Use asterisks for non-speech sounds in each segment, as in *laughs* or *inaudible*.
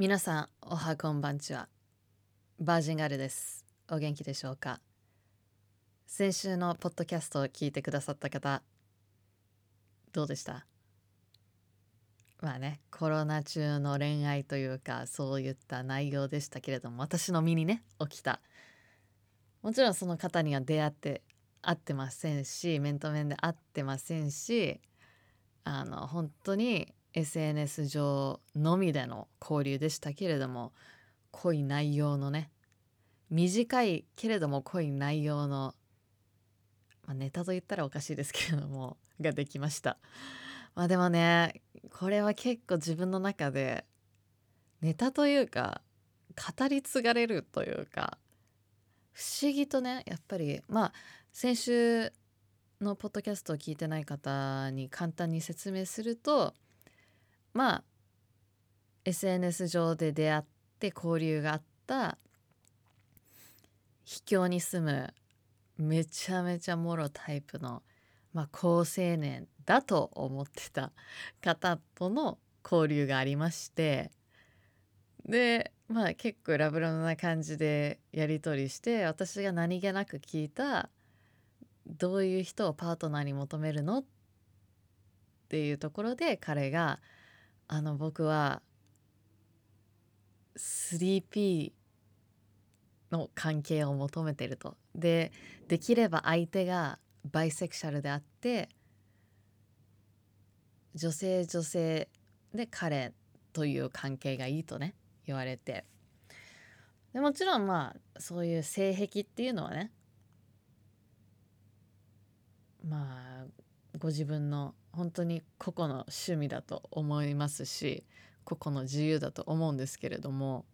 皆さんおはこんばんちは。バージンガールです。お元気でしょうか？先週のポッドキャストを聞いてくださった方どうでした？まあねコロナ中の恋愛というかそういった内容でしたけれども私の身にね起きた。もちろんその方には出会って会ってませんし面と面で会ってませんしあの本当に SNS 上のみでの交流でしたけれども濃い内容のね短いけれども濃い内容の、まあ、ネタと言ったらおかしいですけれどもができました。まあでもねこれは結構自分の中でネタというか語り継がれるというか不思議とねやっぱりまあ先週のポッドキャストを聞いてない方に簡単に説明するとまあ SNS 上で出会って交流があった秘境に住むめちゃめちゃもろタイプの、まあ、高青年だと思ってた方との交流がありましてでまあ結構ラブラブな感じでやり取りして私が何気なく聞いたどういう人をパートナーに求めるのっていうところで彼があの僕は 3P の関係を求めてると。でできれば相手がバイセクシャルであって女性女性で彼という関係がいいとね言われてでもちろんまあそういう性癖っていうのはねまあご自分の本当に個々の趣味だと思いますし個々の自由だと思うんですけれども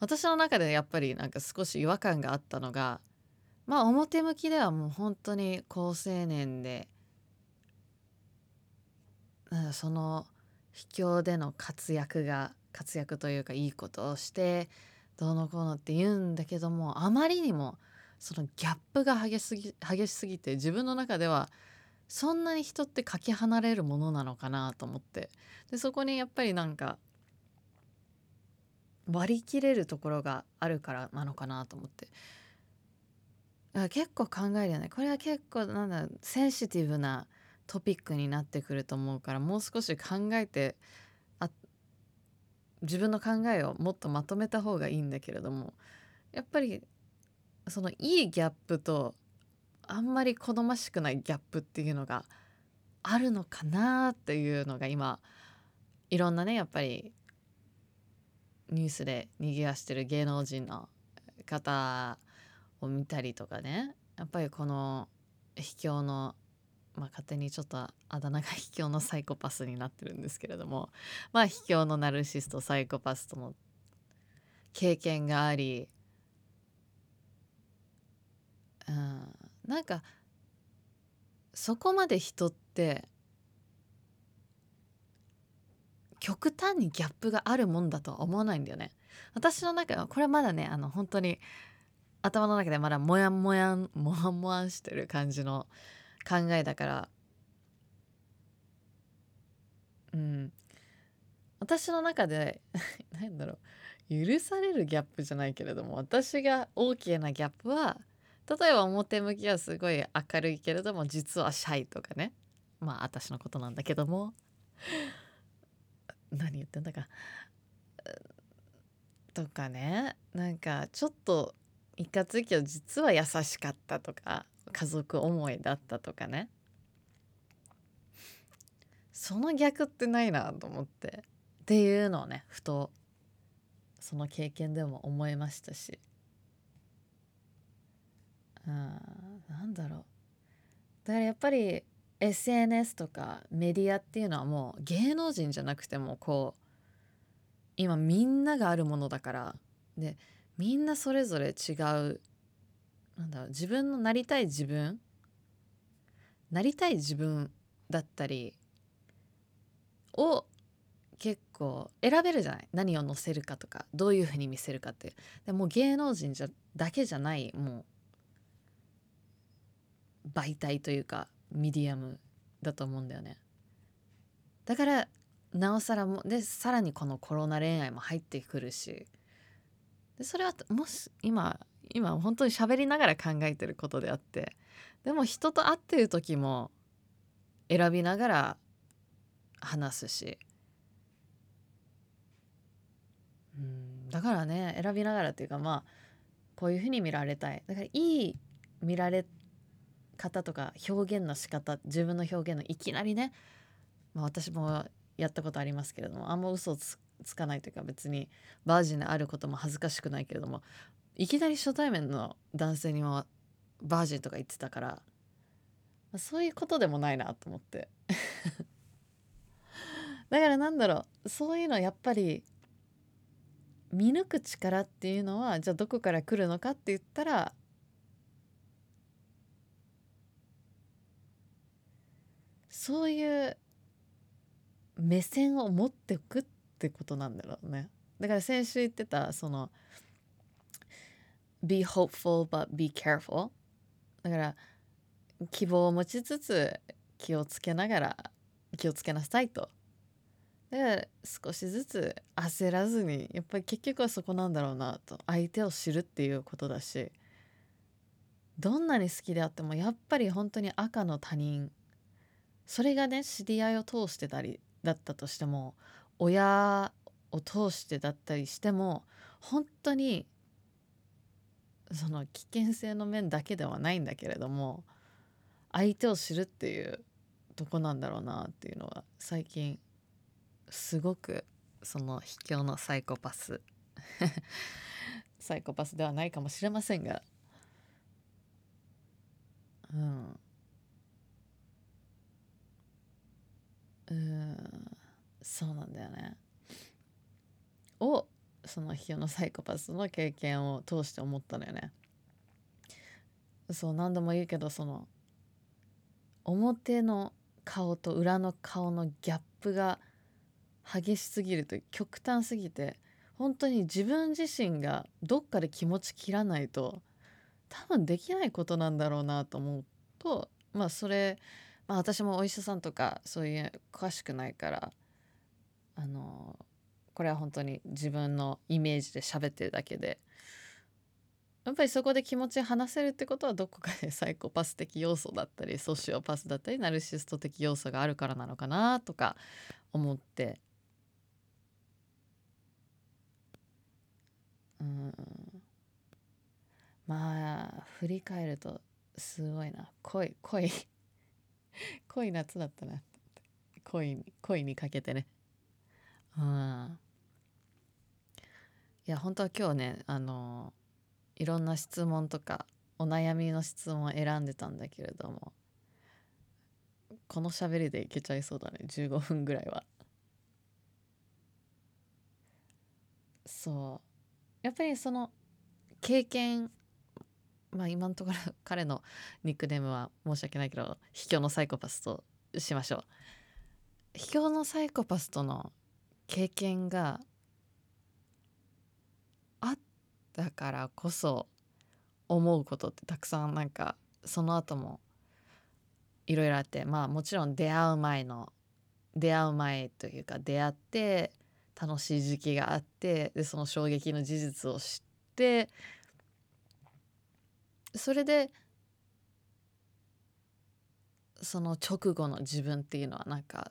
私の中でやっぱりなんか少し違和感があったのがまあ表向きではもう本当に高青年でその秘境での活躍が活躍というかいいことをしてどうのこうのって言うんだけどもあまりにもそのギャップが激しすぎ激しすぎて自分の中ではそんなに人ってかけ離れるものなのかなと思って。でそこにやっぱりなんか割り切れるところがあるからなのかなと思って。結構考えるよね。これは結構なんだセンシティブなトピックになってくると思うからもう少し考えてあ自分の考えをもっとまとめた方がいいんだけれども。やっぱりそのいいギャップとあんまり好ましくないギャップっていうのがあるのかなっていうのが今いろんなねやっぱりニュースでにぎわしてる芸能人の方を見たりとかね。やっぱりこの秘境のまあ勝手にちょっとあだ名が秘境のサイコパスになってるんですけれども。まあ秘境のナルシストサイコパスとの経験がありうん。なんかそこまで人って極端にギャップがあるもんだとは思わないんだよね。私の中はこれはまだねあの本当に頭の中でまだモヤモヤモワンモワンしてる感じの考えだから。うん。私の中で何だろう。許されるギャップじゃないけれども私が OK なギャップは例えば表向きはすごい明るいけれども実はシャイとかね。まあ私のことなんだけども。何言ってんだか。とかね。なんかちょっといかついけど実は優しかったとか。家族思いだったとかね。その逆ってないなと思って。っていうのをねふとその経験でも思いましたし。うん。なんだろう。だからやっぱり SNS とかメディアっていうのはもう芸能人じゃなくてもこう今みんながあるものだから。でみんなそれぞれ違うなんだろう自分のなりたい自分なりたい自分だったりを結構選べるじゃない？何を載せるかとかどういうふうに見せるかって。でも芸能人じゃだけじゃないもう媒体というかミディアムだと思うんだよね。だからなおさらもでさらにこのコロナ恋愛も入ってくるし。でそれはもし今今本当に喋りながら考えてることであって。でも人と会ってる時も選びながら話すし。うんだからね選びながらっていうかまあこういうふうに見られたい。だからいい見られ方とか表現の仕方自分の表現のいきなりね、まあ、私もやったことありますけれどもあんま嘘つつかないというか別にバージンであることも恥ずかしくないけれどもいきなり初対面の男性にもバージンとか言ってたからそういうことでもないなと思って。*laughs* だからなんだろうそういうのやっぱり見抜く力っていうのはじゃあどこから来るのかって言ったらそういう目線を持っておくってことなんだろうね。だから先週言ってたその be hopeful but be careful だから希望を持ちつつ気をつけながら気をつけなさいと。だから少しずつ焦らずにやっぱり結局はそこなんだろうなと。相手を知るっていうことだし。どんなに好きであってもやっぱり本当に赤の他人それがね知り合いを通してたりだったとしても親を通してだったりしても本当にその危険性の面だけではないんだけれども相手を知るっていうとこなんだろうなっていうのは最近すごくその卑怯のサイコパス *laughs* サイコパスではないかもしれませんが。うん。うんそうなんだよね。をその卑怯のサイコパスの経験を通して思ったのよね。そう何度も言うけどその表の顔と裏の顔のギャップが激しすぎると極端すぎて本当に自分自身がどっかで気持ち切らないと多分できないことなんだろうなと思うとまあそれ、まあ、私もお医者さんとかそういう詳しくないからあのこれは本当に自分のイメージで喋ってるだけでやっぱりそこで気持ち話せるってことはどこかで *laughs* サイコパス的要素だったりソシオパスだったりナルシスト的要素があるからなのかなとか思って。うん。まあ振り返るとすごいな。濃い濃い *laughs* 濃い夏だったな。恋に恋にかけてね。うんいや本当は今日ねあのいろんな質問とかお悩みの質問を選んでたんだけれどもこの喋りでいけちゃいそうだね15分ぐらいは。そう。やっぱりその経験まあ今のところ *laughs* 彼のニックネームは申し訳ないけど卑怯のサイコパスとしましょう。卑怯のサイコパスとの経験があったからこそ思うことってたくさんなんかその後もいろいろあってまあもちろん出会う前の出会う前というか出会って楽しい時期があってでその衝撃の事実を知ってそれでその直後の自分っていうのはなんか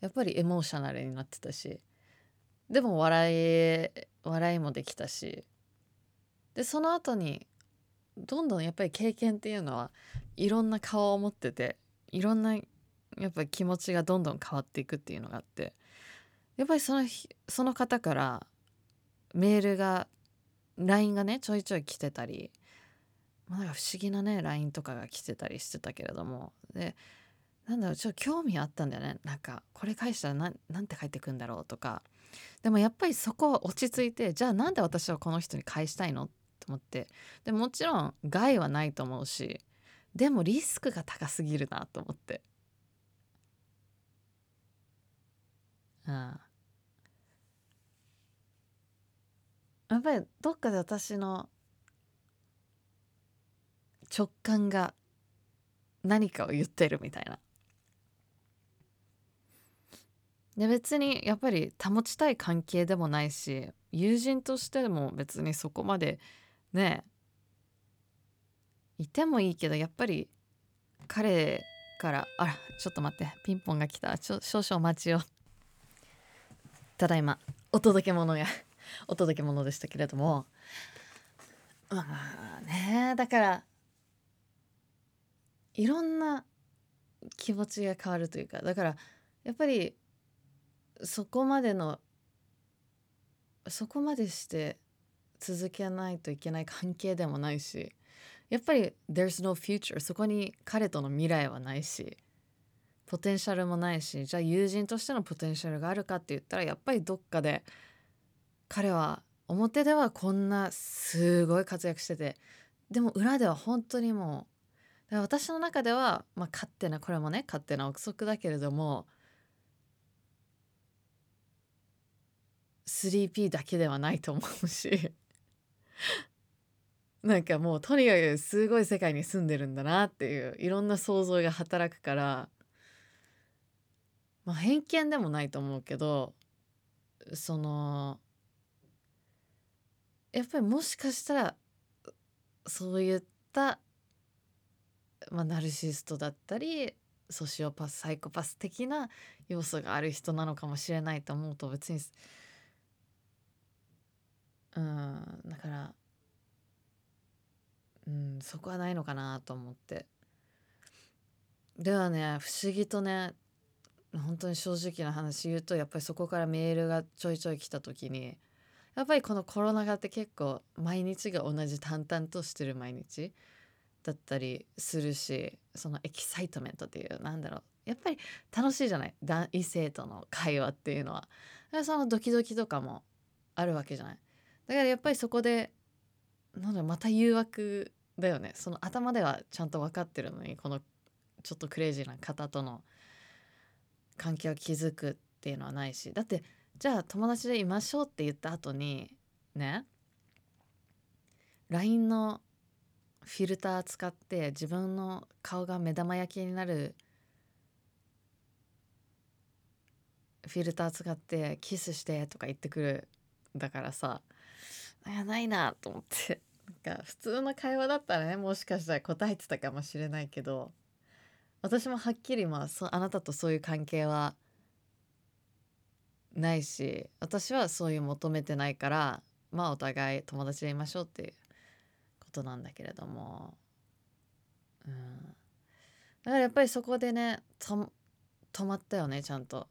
やっぱりエモーショナルになってたしでも笑い笑いもできたしでその後にどんどんやっぱり経験っていうのはいろんな顔を持ってていろんなやっぱり気持ちがどんどん変わっていくっていうのがあってやっぱりそのその方からメールが LINE がねちょいちょい来てたり、まあ、なんか不思議なね LINE とかが来てたりしてたけれども。でなんだろうちょっと興味あったんだよね。なんかこれ返したら何なんて返ってくんだろうとか。でもやっぱりそこは落ち着いてじゃあなんで私はこの人に返したいのって思って。でもちろん害はないと思うしでもリスクが高すぎるなと思って。うん。やっぱりどっかで私の直感が何かを言ってるみたいな。で別にやっぱり保ちたい関係でもないし友人としても別にそこまでねいてもいいけどやっぱり彼からあらちょっと待ってピンポンが来た。ちょ少々お待ちを。ただいまお届け物が *laughs* お届け物でしたけれども。まあねだからいろんな気持ちが変わるというかだからやっぱりそこまでのそこまでして続けないといけない関係でもないしやっぱり there's no future そこに彼との未来はないしポテンシャルもないしじゃあ友人としてのポテンシャルがあるかって言ったらやっぱりどっかで彼は表ではこんなすごい活躍しててでも裏では本当にもう私の中では、まあ、勝手なこれもね勝手な憶測だけれども 3P だけではないと思うし *laughs* なんかもうとにかくすごい世界に住んでるんだなっていういろんな想像が働くからまあ偏見でもないと思うけどそのやっぱりもしかしたらそういった、まあ、ナルシストだったりソシオパスサイコパス的な要素がある人なのかもしれないと思うと別にうんだからうんそこはないのかなと思って。ではね不思議とね本当に正直な話言うとやっぱりそこからメールがちょいちょい来た時にやっぱりこのコロナ禍って結構毎日が同じ淡々としてる毎日。だったりするしそのエキサイトメントっていうなんだろう。やっぱり楽しいじゃない？異性との会話っていうのは。そのドキドキとかもあるわけじゃない？だからやっぱりそこでなんだまた誘惑だよね。その頭ではちゃんと分かってるのにこのちょっとクレイジーな方との関係を築くっていうのはないし。だってじゃあ友達でいましょうって言った後にね？LINE のフィルター使って自分の顔が目玉焼きになるフィルター使ってキスしてとか言ってくるだからさいやないなと思って。なんか普通の会話だったらねもしかしたら答えてたかもしれないけど私もはっきりまあそあなたとそういう関係はないし私はそういう求めてないからまあお互い友達でいましょうっていうことなんだけれども。うん。だからやっぱりそこでね止まったよねちゃんと。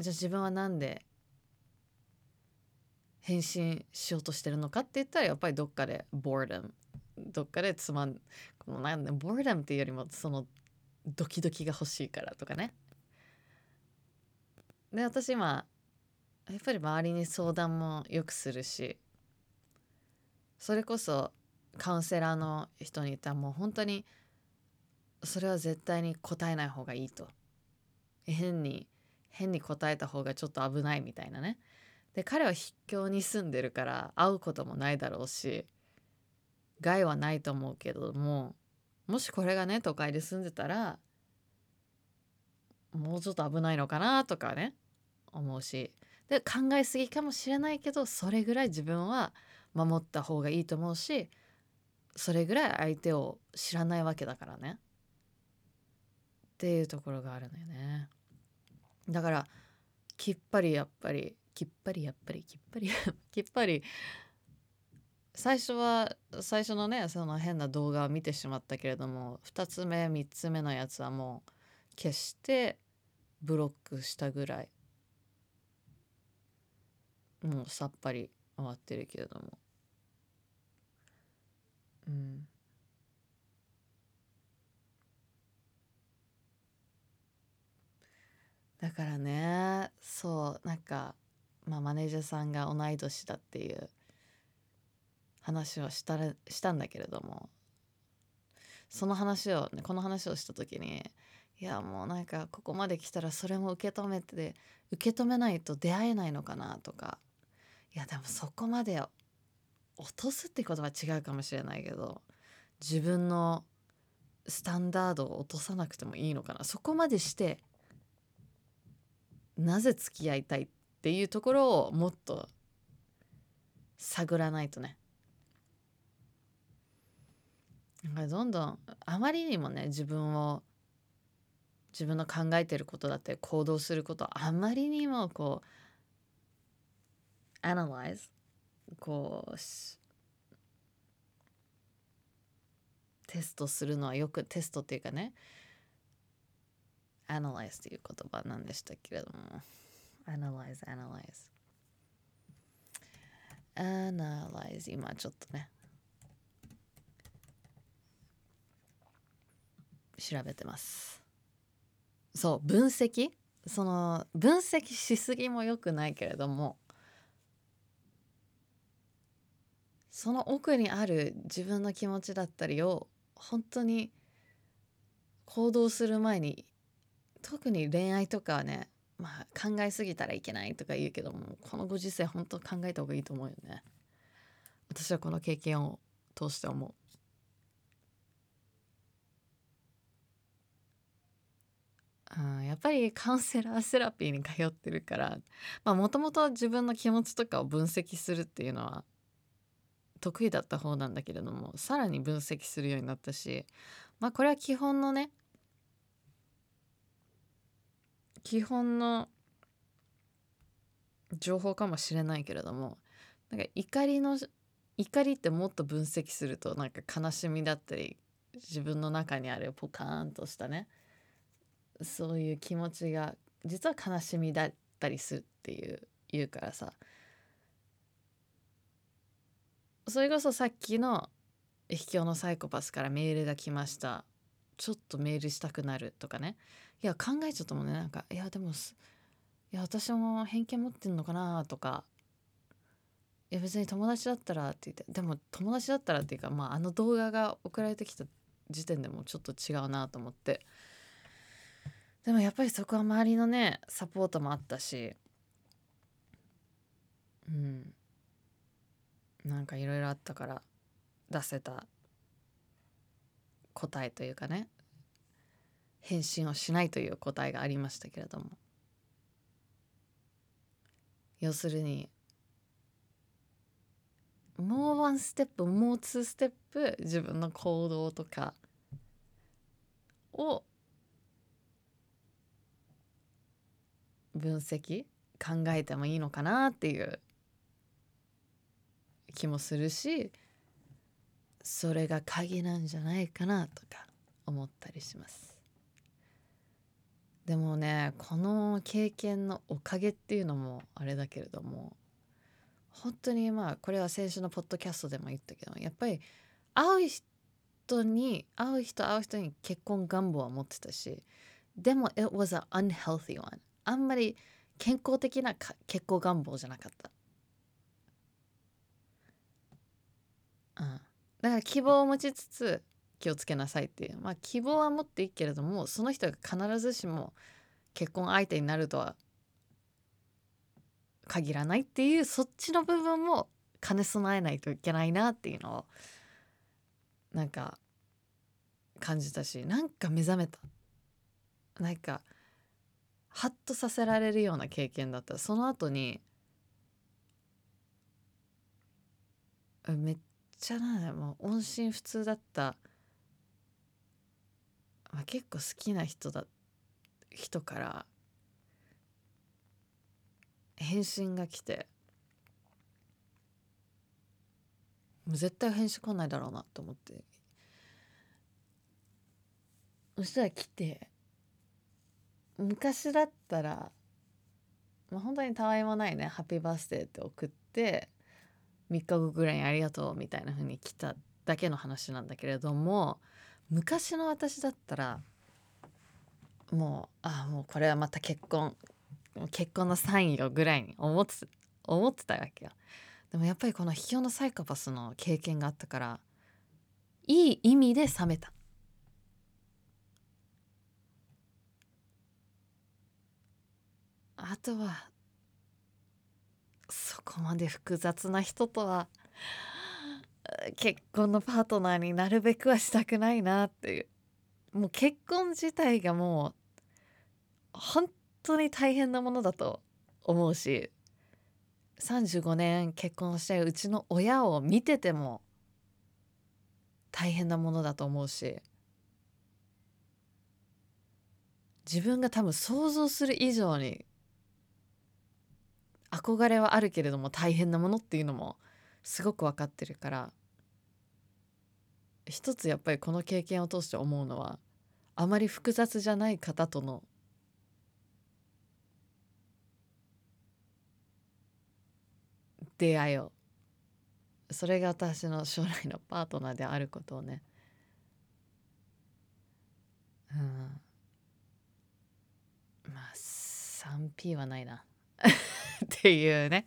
じゃあ自分は何で返信しようとしてるのかって言ったらやっぱりどっかで boredom どっかでつまんこのなんで boredom っていうよりもそのドキドキが欲しいからとかね。で私今やっぱり周りに相談もよくするしそれこそカウンセラーの人に言ったらもう本当にそれは絶対に答えない方がいいと。変に変に答えた方がちょっと危ないみたいなね。で彼は秘境に住んでるから会うこともないだろうし害はないと思うけどももしこれがね都会で住んでたらもうちょっと危ないのかなとかね思うし。で考えすぎかもしれないけどそれぐらい自分は守った方がいいと思うしそれぐらい相手を知らないわけだからね。っていうところがあるのよね。だからきっぱりやっぱりきっぱりやっぱりきっぱり *laughs* きっぱり最初は最初のねその変な動画を見てしまったけれども2つ目3つ目のやつはもう消してブロックしたぐらいもうさっぱり終わってるけれども。うん。だからねそうなんか、まあ、マネージャーさんが同い年だっていう話をしたらしたんだけれども。その話を、ね、この話をした時にいやもうなんかここまで来たらそれも受け止めて受け止めないと出会えないのかなとか。いやでもそこまで落とすってことは違うかもしれないけど自分のスタンダードを落とさなくてもいいのかな。そこまでしてなぜ付き合いたいっていうところをもっと探らないとね。なんかどんどんあまりにもね自分を自分の考えてることだって行動することあまりにもこう analyze こうテストするのはよくテストっていうかね analyze っていう言葉なんでしたけれども。analyze analyze analyze 今ちょっとね。調べてます。そう分析？その分析しすぎも良くないけれどもその奥にある自分の気持ちだったりを本当に行動する前に特に恋愛とかはねまあ考えすぎたらいけないとか言うけどもこのご時世本当考えた方がいいと思うよね。私はこの経験を通して思う。あやっぱりカウンセラーセラピーに通ってるからもともと自分の気持ちとかを分析するっていうのは得意だった方なんだけれどもさらに分析するようになったしまあこれは基本のね基本の情報かもしれないけれどもなんか怒りの怒りってもっと分析するとなんか悲しみだったり自分の中にあるポカーンとしたねそういう気持ちが実は悲しみだったりするっていう言うからさそれこそさっきの秘境のサイコパスからメールが来ましたちょっとメールしたくなるとかね。いや考えちゃったもんねなんかいやでもいや私も偏見持ってんのかなとかいや別に友達だったらって言って。でも友達だったらっていうかまああの動画が送られてきた時点でもちょっと違うなと思って。でもやっぱりそこは周りのねサポートもあったし。うん。なんかいろいろあったから出せた答えというかね。返信をしないという答えがありましたけれども。要するにもうワンステップもうツーステップ自分の行動とかを分析考えてもいいのかなっていう気もするしそれが鍵なんじゃないかなとか思ったりします。でもねこの経験のおかげっていうのもあれだけれども本当にまあこれは先週のポッドキャストでも言ったけどやっぱり会う人に会う人会う人に結婚願望は持ってたしでも it was an unhealthy one あんまり健康的な結婚願望じゃなかった。うん、だから希望を持ちつつ気をつけなさいっていう。まあ希望は持っていいけれどもその人が必ずしも結婚相手になるとは限らないっていうそっちの部分も兼ね備えないといけないなっていうのをなんか感じたしなんか目覚めた。なんかハッとさせられるような経験だったその後にめっちゃなもう音信不通だった、まあ、結構好きな人だ人から。返信が来て。もう絶対返信来ないだろうなと思って。そしたら来て。昔だったら、まあ、本当にたわいもないね「ハッピーバースデー」って送って。3日後ぐらいにありがとうみたいな風に来ただけの話なんだけれども昔の私だったらもうああもうこれはまた結婚結婚のサインよぐらいに思って思ってたわけよ。でもやっぱりこの秘境のサイコパスの経験があったからいい意味で冷めた。あとはそこまで複雑な人とは結婚のパートナーになるべくはしたくないなっていう。もう結婚自体がもう本当に大変なものだと思うし35年結婚してうちの親を見てても大変なものだと思うし自分が多分想像する以上に憧れはあるけれども大変なものっていうのもすごく分かってるから一つやっぱりこの経験を通して思うのはあまり複雑じゃない方との出会いをそれが私の将来のパートナーであることをね。うん。まあ 3P はないな。っていうね。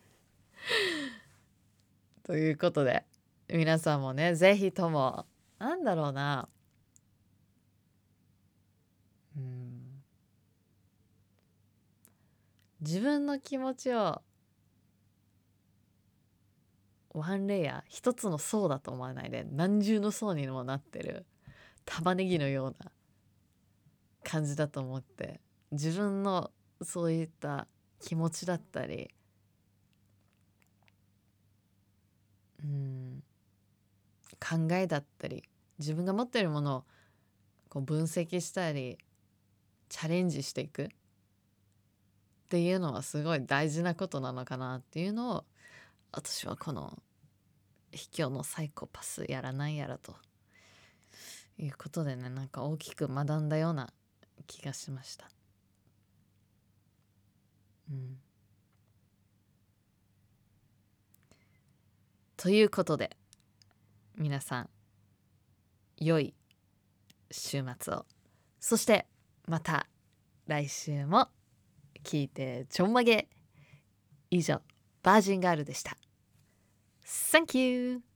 ということで皆さんもね是非ともなんだろうな。うん。自分の気持ちをワンレイヤー一つの層だと思わないで何重の層にもなってる玉ねぎのような感じだと思って自分のそういった気持ちだったりうん考えだったり自分が持っているものをこう分析したりチャレンジしていくっていうのはすごい大事なことなのかなっていうのを私はこの卑怯のサイコパスやらないやらということでねなんか大きく学んだような気がしました。うん、ということで皆さん良い週末をそしてまた来週も聞いてちょんまげ以上バージンガールでした。Thank you!